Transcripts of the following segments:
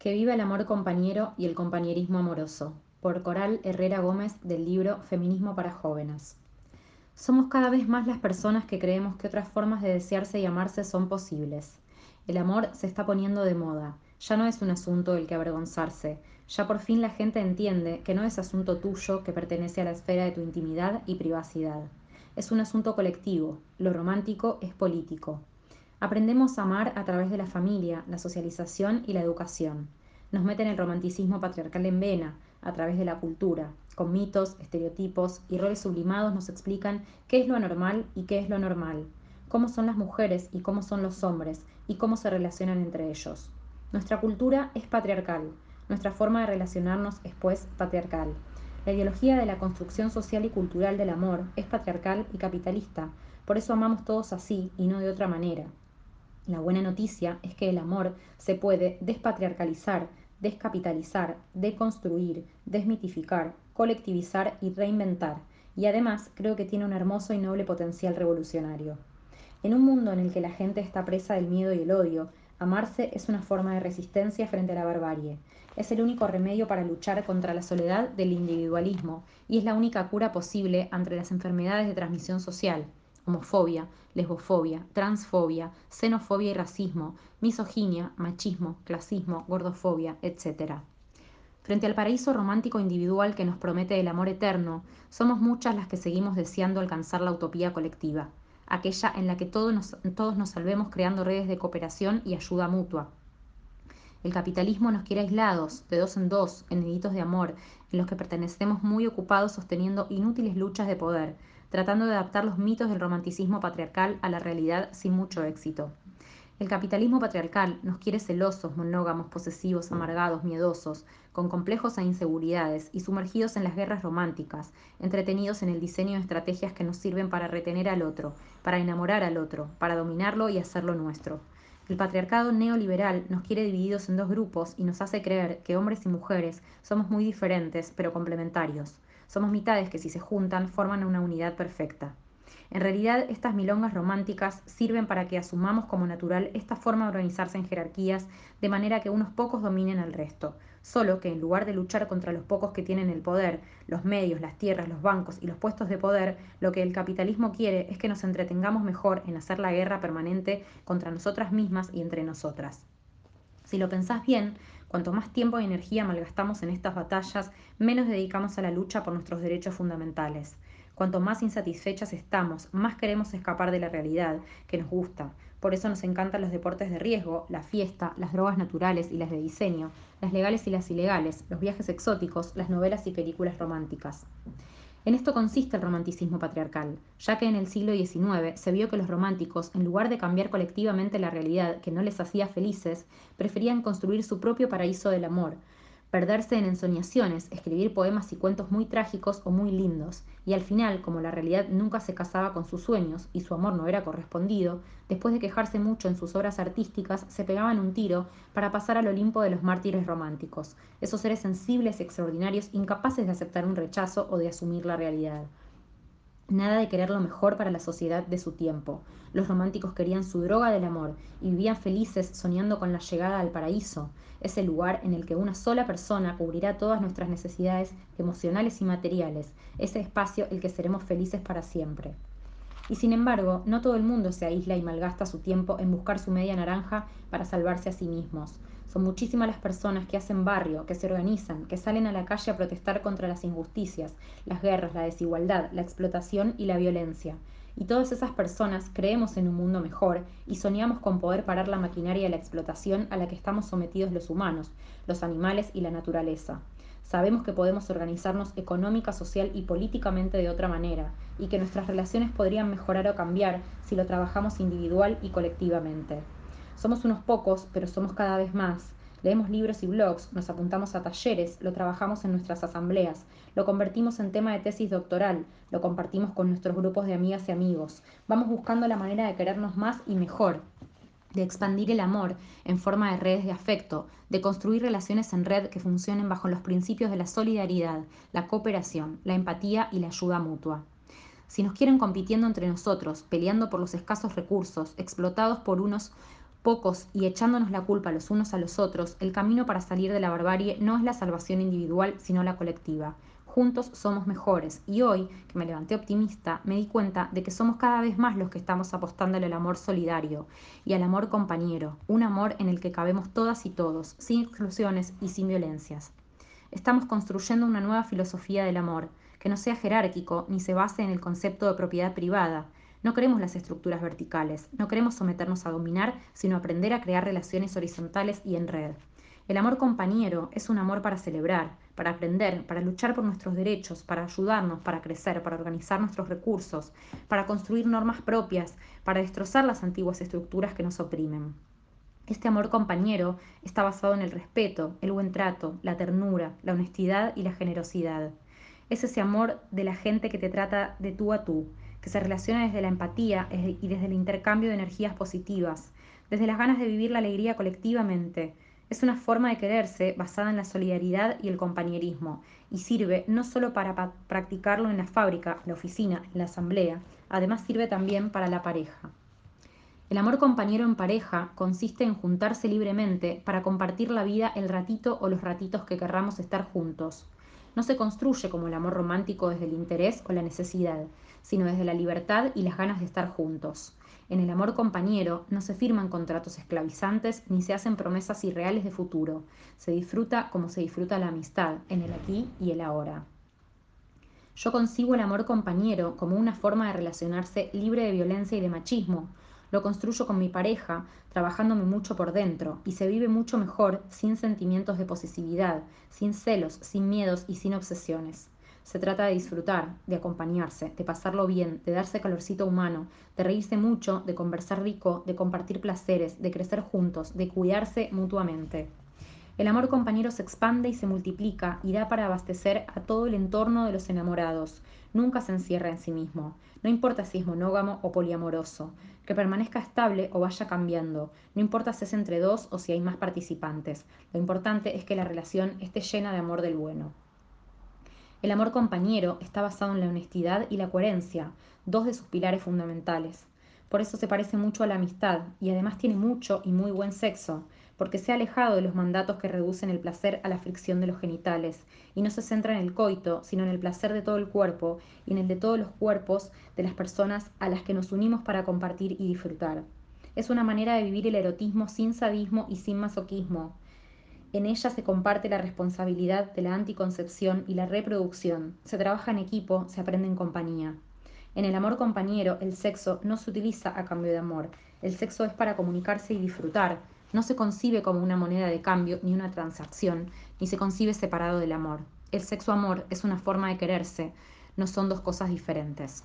Que viva el amor compañero y el compañerismo amoroso. Por Coral Herrera Gómez del libro Feminismo para jóvenes. Somos cada vez más las personas que creemos que otras formas de desearse y amarse son posibles. El amor se está poniendo de moda. Ya no es un asunto del que avergonzarse. Ya por fin la gente entiende que no es asunto tuyo que pertenece a la esfera de tu intimidad y privacidad. Es un asunto colectivo. Lo romántico es político. Aprendemos a amar a través de la familia, la socialización y la educación. Nos meten el romanticismo patriarcal en vena, a través de la cultura. Con mitos, estereotipos y roles sublimados nos explican qué es lo anormal y qué es lo normal, cómo son las mujeres y cómo son los hombres y cómo se relacionan entre ellos. Nuestra cultura es patriarcal, nuestra forma de relacionarnos es pues patriarcal. La ideología de la construcción social y cultural del amor es patriarcal y capitalista, por eso amamos todos así y no de otra manera. La buena noticia es que el amor se puede despatriarcalizar, descapitalizar, deconstruir, desmitificar, colectivizar y reinventar, y además creo que tiene un hermoso y noble potencial revolucionario. En un mundo en el que la gente está presa del miedo y el odio, amarse es una forma de resistencia frente a la barbarie. Es el único remedio para luchar contra la soledad del individualismo y es la única cura posible ante las enfermedades de transmisión social, homofobia, lesbofobia, transfobia, xenofobia y racismo, misoginia, machismo, clasismo, gordofobia, etc. Frente al paraíso romántico individual que nos promete el amor eterno, somos muchas las que seguimos deseando alcanzar la utopía colectiva, aquella en la que todos nos, salvemos creando redes de cooperación y ayuda mutua. El capitalismo nos quiere aislados, de dos en dos, en deditos de amor, en los que pertenecemos muy ocupados sosteniendo inútiles luchas de poder, tratando de adaptar los mitos del romanticismo patriarcal a la realidad sin mucho éxito. El capitalismo patriarcal nos quiere celosos, monógamos, posesivos, amargados, miedosos, con complejos e inseguridades y sumergidos en las guerras románticas, entretenidos en el diseño de estrategias que nos sirven para retener al otro, para enamorar al otro, para dominarlo y hacerlo nuestro. El patriarcado neoliberal nos quiere divididos en dos grupos y nos hace creer que hombres y mujeres somos muy diferentes pero complementarios. Somos mitades que si se juntan forman una unidad perfecta. En realidad, estas milongas románticas sirven para que asumamos como natural esta forma de organizarse en jerarquías de manera que unos pocos dominen al resto, solo que en lugar de luchar contra los pocos que tienen el poder, los medios, las tierras, los bancos y los puestos de poder, lo que el capitalismo quiere es que nos entretengamos mejor en hacer la guerra permanente contra nosotras mismas y entre nosotras. Si lo pensás bien, Cuanto más tiempo y energía malgastamos en estas batallas, menos dedicamos a la lucha por nuestros derechos fundamentales. Cuanto más insatisfechas estamos, más queremos escapar de la realidad que nos gusta. Por eso nos encantan los deportes de riesgo, la fiesta, las drogas naturales y las de diseño, las legales y las ilegales, los viajes exóticos, las novelas y películas románticas. En esto consiste el romanticismo patriarcal, ya que en el siglo XIX se vio que los románticos, en lugar de cambiar colectivamente la realidad que no les hacía felices, preferían construir su propio paraíso del amor, perderse en ensoñaciones, escribir poemas y cuentos muy trágicos o muy lindos, y al final, como la realidad nunca se casaba con sus sueños y su amor no era correspondido, después de quejarse mucho en sus obras artísticas, se pegaban un tiro para pasar al Olimpo de los mártires románticos, esos seres sensibles y extraordinarios incapaces de aceptar un rechazo o de asumir la realidad. Nada de querer lo mejor para la sociedad de su tiempo. Los románticos querían su droga del amor y vivían felices soñando con la llegada al paraíso, ese lugar en el que una sola persona cubrirá todas nuestras necesidades emocionales y materiales, ese espacio el que seremos felices para siempre. Y sin embargo, no todo el mundo se aísla y malgasta su tiempo en buscar su media naranja para salvarse a sí mismos. Son muchísimas las personas que hacen barrio, que se organizan, que salen a la calle a protestar contra las injusticias, las guerras, la desigualdad, la explotación y la violencia. Y todas esas personas creemos en un mundo mejor y soñamos con poder parar la maquinaria de la explotación a la que estamos sometidos los humanos, los animales y la naturaleza. Sabemos que podemos organizarnos económica, social y políticamente de otra manera, y que nuestras relaciones podrían mejorar o cambiar si lo trabajamos individual y colectivamente. Somos unos pocos, pero somos cada vez más. Leemos libros y blogs, nos apuntamos a talleres, lo trabajamos en nuestras asambleas, lo convertimos en tema de tesis doctoral, lo compartimos con nuestros grupos de amigas y amigos. Vamos buscando la manera de querernos más y mejor, de expandir el amor en forma de redes de afecto, de construir relaciones en red que funcionen bajo los principios de la solidaridad, la cooperación, la empatía y la ayuda mutua. Si nos quieren compitiendo entre nosotros, peleando por los escasos recursos, explotados por unos pocos y echándonos la culpa los unos a los otros, el camino para salir de la barbarie no es la salvación individual, sino la colectiva. Juntos somos mejores y hoy, que me levanté optimista, me di cuenta de que somos cada vez más los que estamos apostándole al amor solidario y al amor compañero, un amor en el que cabemos todas y todos, sin exclusiones y sin violencias. Estamos construyendo una nueva filosofía del amor, que no sea jerárquico ni se base en el concepto de propiedad privada. No queremos las estructuras verticales, no queremos someternos a dominar, sino aprender a crear relaciones horizontales y en red. El amor compañero es un amor para celebrar, para aprender, para luchar por nuestros derechos, para ayudarnos, para crecer, para organizar nuestros recursos, para construir normas propias, para destrozar las antiguas estructuras que nos oprimen. Este amor compañero está basado en el respeto, el buen trato, la ternura, la honestidad y la generosidad. Es ese amor de la gente que te trata de tú a tú, que se relaciona desde la empatía y desde el intercambio de energías positivas, desde las ganas de vivir la alegría colectivamente, es una forma de quererse basada en la solidaridad y el compañerismo y sirve no solo para practicarlo en la fábrica, la oficina, la asamblea, además sirve también para la pareja. El amor compañero en pareja consiste en juntarse libremente para compartir la vida el ratito o los ratitos que querramos estar juntos. No se construye como el amor romántico desde el interés o la necesidad, sino desde la libertad y las ganas de estar juntos. En el amor compañero no se firman contratos esclavizantes ni se hacen promesas irreales de futuro. Se disfruta como se disfruta la amistad, en el aquí y el ahora. Yo concibo el amor compañero como una forma de relacionarse libre de violencia y de machismo. Lo construyo con mi pareja, trabajándome mucho por dentro, y se vive mucho mejor sin sentimientos de posesividad, sin celos, sin miedos y sin obsesiones. Se trata de disfrutar, de acompañarse, de pasarlo bien, de darse calorcito humano, de reírse mucho, de conversar rico, de compartir placeres, de crecer juntos, de cuidarse mutuamente. El amor compañero se expande y se multiplica y da para abastecer a todo el entorno de los enamorados. Nunca se encierra en sí mismo. No importa si es monógamo o poliamoroso, que permanezca estable o vaya cambiando. No importa si es entre dos o si hay más participantes. Lo importante es que la relación esté llena de amor del bueno. El amor compañero está basado en la honestidad y la coherencia, dos de sus pilares fundamentales. Por eso se parece mucho a la amistad y además tiene mucho y muy buen sexo, porque se ha alejado de los mandatos que reducen el placer a la fricción de los genitales y no se centra en el coito, sino en el placer de todo el cuerpo y en el de todos los cuerpos de las personas a las que nos unimos para compartir y disfrutar. Es una manera de vivir el erotismo sin sadismo y sin masoquismo, en ella se comparte la responsabilidad de la anticoncepción y la reproducción. Se trabaja en equipo, se aprende en compañía. En el amor compañero, el sexo no se utiliza a cambio de amor. El sexo es para comunicarse y disfrutar. No se concibe como una moneda de cambio ni una transacción, ni se concibe separado del amor. El sexo-amor es una forma de quererse, no son dos cosas diferentes.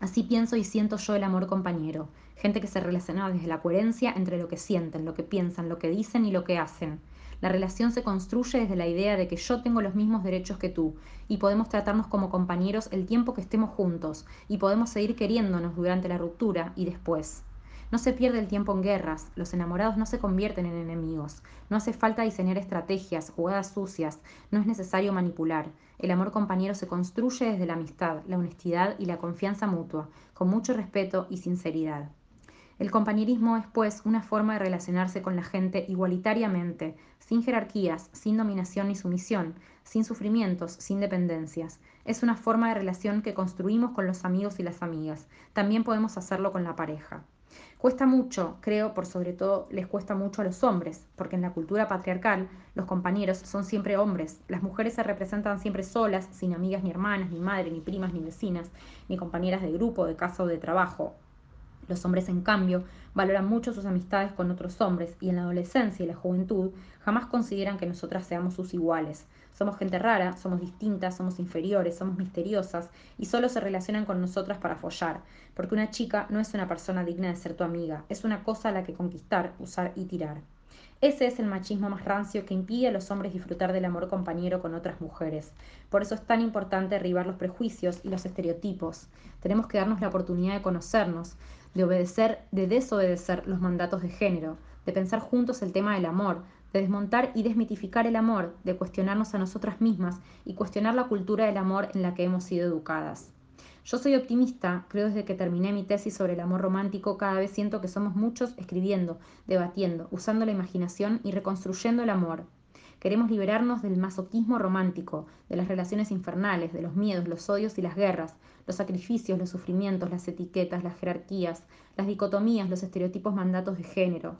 Así pienso y siento yo el amor compañero, gente que se relaciona desde la coherencia entre lo que sienten, lo que piensan, lo que dicen y lo que hacen. La relación se construye desde la idea de que yo tengo los mismos derechos que tú y podemos tratarnos como compañeros el tiempo que estemos juntos y podemos seguir queriéndonos durante la ruptura y después. No se pierde el tiempo en guerras, los enamorados no se convierten en enemigos, no hace falta diseñar estrategias, jugadas sucias, no es necesario manipular. El amor compañero se construye desde la amistad, la honestidad y la confianza mutua, con mucho respeto y sinceridad. El compañerismo es, pues, una forma de relacionarse con la gente igualitariamente, sin jerarquías, sin dominación ni sumisión, sin sufrimientos, sin dependencias. Es una forma de relación que construimos con los amigos y las amigas. También podemos hacerlo con la pareja. Cuesta mucho, creo, por sobre todo les cuesta mucho a los hombres, porque en la cultura patriarcal los compañeros son siempre hombres. Las mujeres se representan siempre solas, sin amigas ni hermanas, ni madre, ni primas, ni vecinas, ni compañeras de grupo, de casa o de trabajo. Los hombres, en cambio, valoran mucho sus amistades con otros hombres y en la adolescencia y la juventud jamás consideran que nosotras seamos sus iguales. Somos gente rara, somos distintas, somos inferiores, somos misteriosas y solo se relacionan con nosotras para follar, porque una chica no es una persona digna de ser tu amiga, es una cosa a la que conquistar, usar y tirar. Ese es el machismo más rancio que impide a los hombres disfrutar del amor compañero con otras mujeres. Por eso es tan importante derribar los prejuicios y los estereotipos. Tenemos que darnos la oportunidad de conocernos, de obedecer, de desobedecer los mandatos de género, de pensar juntos el tema del amor, de desmontar y desmitificar el amor, de cuestionarnos a nosotras mismas y cuestionar la cultura del amor en la que hemos sido educadas. Yo soy optimista, creo desde que terminé mi tesis sobre el amor romántico, cada vez siento que somos muchos escribiendo, debatiendo, usando la imaginación y reconstruyendo el amor. Queremos liberarnos del masoquismo romántico, de las relaciones infernales, de los miedos, los odios y las guerras, los sacrificios, los sufrimientos, las etiquetas, las jerarquías, las dicotomías, los estereotipos mandatos de género,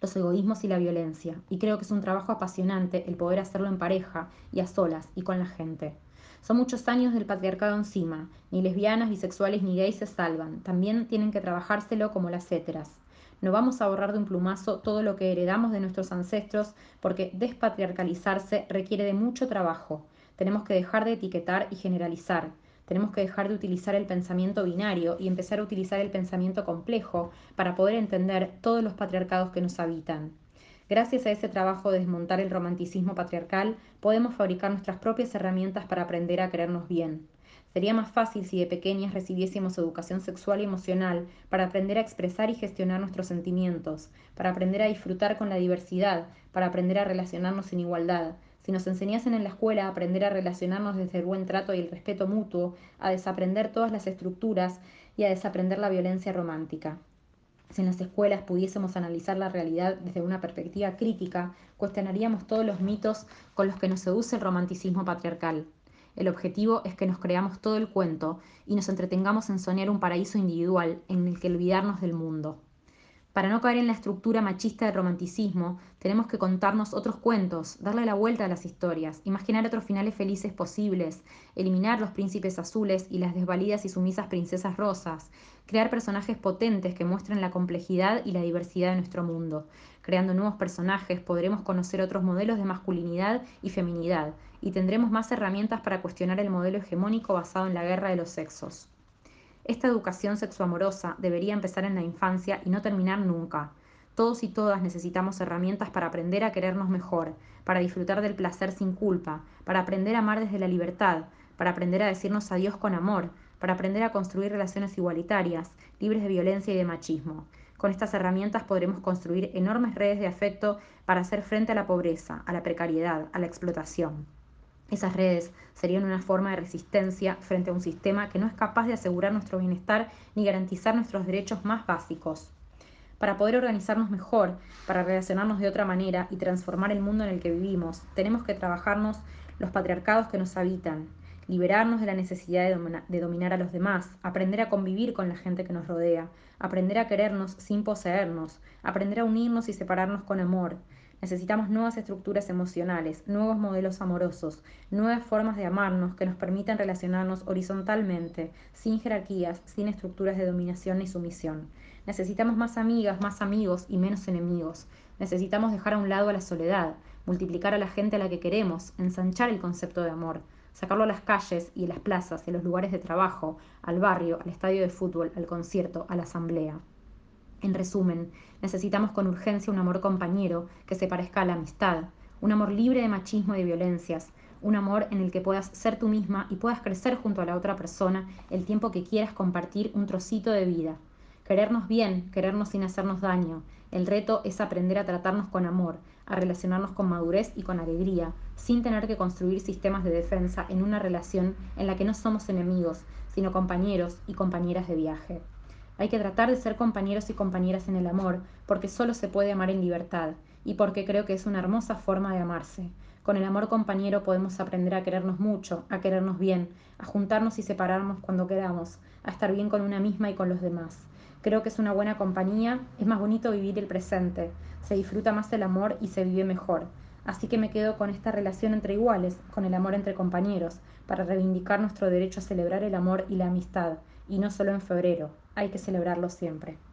los egoísmos y la violencia. Y creo que es un trabajo apasionante el poder hacerlo en pareja y a solas y con la gente. Son muchos años del patriarcado encima. Ni lesbianas, bisexuales ni gays se salvan. También tienen que trabajárselo como las héteras. No vamos a borrar de un plumazo todo lo que heredamos de nuestros ancestros porque despatriarcalizarse requiere de mucho trabajo. Tenemos que dejar de etiquetar y generalizar. Tenemos que dejar de utilizar el pensamiento binario y empezar a utilizar el pensamiento complejo para poder entender todos los patriarcados que nos habitan. Gracias a ese trabajo de desmontar el romanticismo patriarcal, podemos fabricar nuestras propias herramientas para aprender a querernos bien. Sería más fácil si de pequeñas recibiésemos educación sexual y emocional para aprender a expresar y gestionar nuestros sentimientos, para aprender a disfrutar con la diversidad, para aprender a relacionarnos en igualdad. Si nos enseñasen en la escuela a aprender a relacionarnos desde el buen trato y el respeto mutuo, a desaprender todas las estructuras y a desaprender la violencia romántica. Si en las escuelas pudiésemos analizar la realidad desde una perspectiva crítica, cuestionaríamos todos los mitos con los que nos seduce el romanticismo patriarcal. El objetivo es que nos creamos todo el cuento y nos entretengamos en soñar un paraíso individual en el que olvidarnos del mundo. Para no caer en la estructura machista del romanticismo, tenemos que contarnos otros cuentos, darle la vuelta a las historias, imaginar otros finales felices posibles, eliminar los príncipes azules y las desvalidas y sumisas princesas rosas, crear personajes potentes que muestren la complejidad y la diversidad de nuestro mundo. Creando nuevos personajes podremos conocer otros modelos de masculinidad y feminidad, y tendremos más herramientas para cuestionar el modelo hegemónico basado en la guerra de los sexos. Esta educación sexoamorosa debería empezar en la infancia y no terminar nunca. Todos y todas necesitamos herramientas para aprender a querernos mejor, para disfrutar del placer sin culpa, para aprender a amar desde la libertad, para aprender a decirnos adiós con amor, para aprender a construir relaciones igualitarias, libres de violencia y de machismo. Con estas herramientas podremos construir enormes redes de afecto para hacer frente a la pobreza, a la precariedad, a la explotación. Esas redes serían una forma de resistencia frente a un sistema que no es capaz de asegurar nuestro bienestar ni garantizar nuestros derechos más básicos. Para poder organizarnos mejor, para relacionarnos de otra manera y transformar el mundo en el que vivimos, tenemos que trabajarnos los patriarcados que nos habitan, liberarnos de la necesidad de, de, dominar a los demás, aprender a convivir con la gente que nos rodea, aprender a querernos sin poseernos, aprender a unirnos y separarnos con amor, Necesitamos nuevas estructuras emocionales, nuevos modelos amorosos, nuevas formas de amarnos que nos permitan relacionarnos horizontalmente, sin jerarquías, sin estructuras de dominación ni sumisión. Necesitamos más amigas, más amigos y menos enemigos. Necesitamos dejar a un lado a la soledad, multiplicar a la gente a la que queremos, ensanchar el concepto de amor, sacarlo a las calles y a las plazas y a los lugares de trabajo, al barrio, al estadio de fútbol, al concierto, a la asamblea. En resumen, necesitamos con urgencia un amor compañero que se parezca a la amistad, un amor libre de machismo y de violencias, un amor en el que puedas ser tú misma y puedas crecer junto a la otra persona el tiempo que quieras compartir un trocito de vida. Querernos bien, querernos sin hacernos daño. El reto es aprender a tratarnos con amor, a relacionarnos con madurez y con alegría, sin tener que construir sistemas de defensa en una relación en la que no somos enemigos, sino compañeros y compañeras de viaje. Hay que tratar de ser compañeros y compañeras en el amor, porque solo se puede amar en libertad, y porque creo que es una hermosa forma de amarse. Con el amor compañero podemos aprender a querernos mucho, a querernos bien, a juntarnos y separarnos cuando queramos, a estar bien con una misma y con los demás. Creo que es una buena compañía, es más bonito vivir el presente, se disfruta más el amor y se vive mejor. Así que me quedo con esta relación entre iguales, con el amor entre compañeros, para reivindicar nuestro derecho a celebrar el amor y la amistad, y no solo en febrero, hay que celebrarlo siempre.